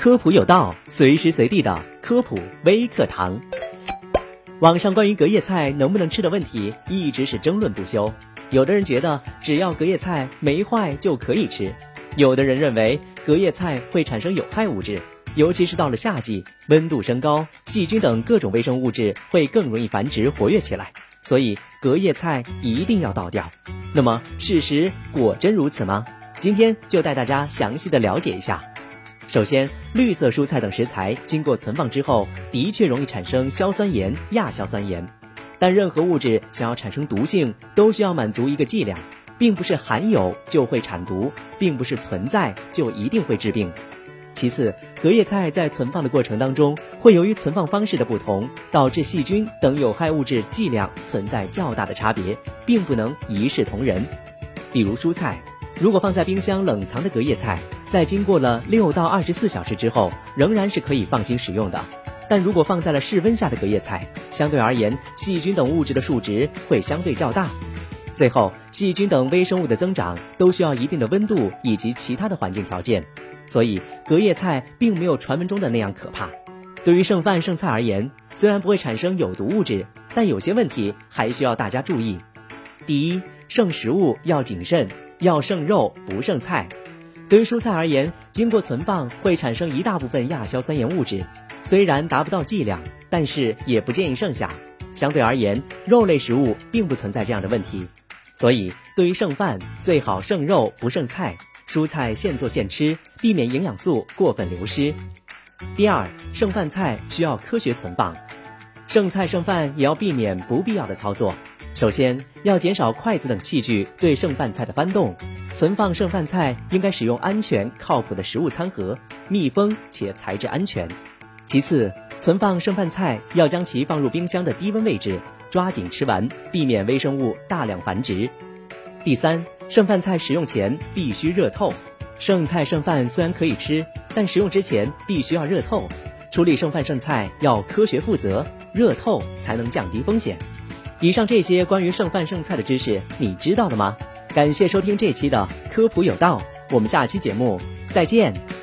科普有道，随时随地的科普微课堂。网上关于隔夜菜能不能吃的问题一直是争论不休。有的人觉得只要隔夜菜没坏就可以吃，有的人认为隔夜菜会产生有害物质，尤其是到了夏季，温度升高，细菌等各种微生物质会更容易繁殖活跃起来，所以隔夜菜一定要倒掉。那么事实果真如此吗？今天就带大家详细的了解一下。首先，绿色蔬菜等食材经过存放之后，的确容易产生硝酸盐、亚硝酸盐。但任何物质想要产生毒性，都需要满足一个剂量，并不是含有就会产毒，并不是存在就一定会致病。其次，隔夜菜在存放的过程当中，会由于存放方式的不同，导致细菌等有害物质剂量存在较大的差别，并不能一视同仁。比如蔬菜。如果放在冰箱冷藏的隔夜菜，在经过了六到二十四小时之后，仍然是可以放心食用的。但如果放在了室温下的隔夜菜，相对而言，细菌等物质的数值会相对较大。最后，细菌等微生物的增长都需要一定的温度以及其他的环境条件，所以隔夜菜并没有传闻中的那样可怕。对于剩饭剩菜而言，虽然不会产生有毒物质，但有些问题还需要大家注意。第一，剩食物要谨慎。要剩肉不剩菜。对于蔬菜而言，经过存放会产生一大部分亚硝酸盐物质，虽然达不到剂量，但是也不建议剩下。相对而言，肉类食物并不存在这样的问题。所以，对于剩饭，最好剩肉不剩菜，蔬菜现做现吃，避免营养素过分流失。第二，剩饭菜需要科学存放，剩菜剩饭也要避免不必要的操作。首先要减少筷子等器具对剩饭菜的翻动，存放剩饭菜应该使用安全靠谱的食物餐盒，密封且材质安全。其次，存放剩饭菜要将其放入冰箱的低温位置，抓紧吃完，避免微生物大量繁殖。第三，剩饭菜食用前必须热透。剩菜剩饭虽然可以吃，但食用之前必须要热透。处理剩饭剩菜要科学负责，热透才能降低风险。以上这些关于剩饭剩菜的知识，你知道了吗？感谢收听这期的科普有道，我们下期节目再见。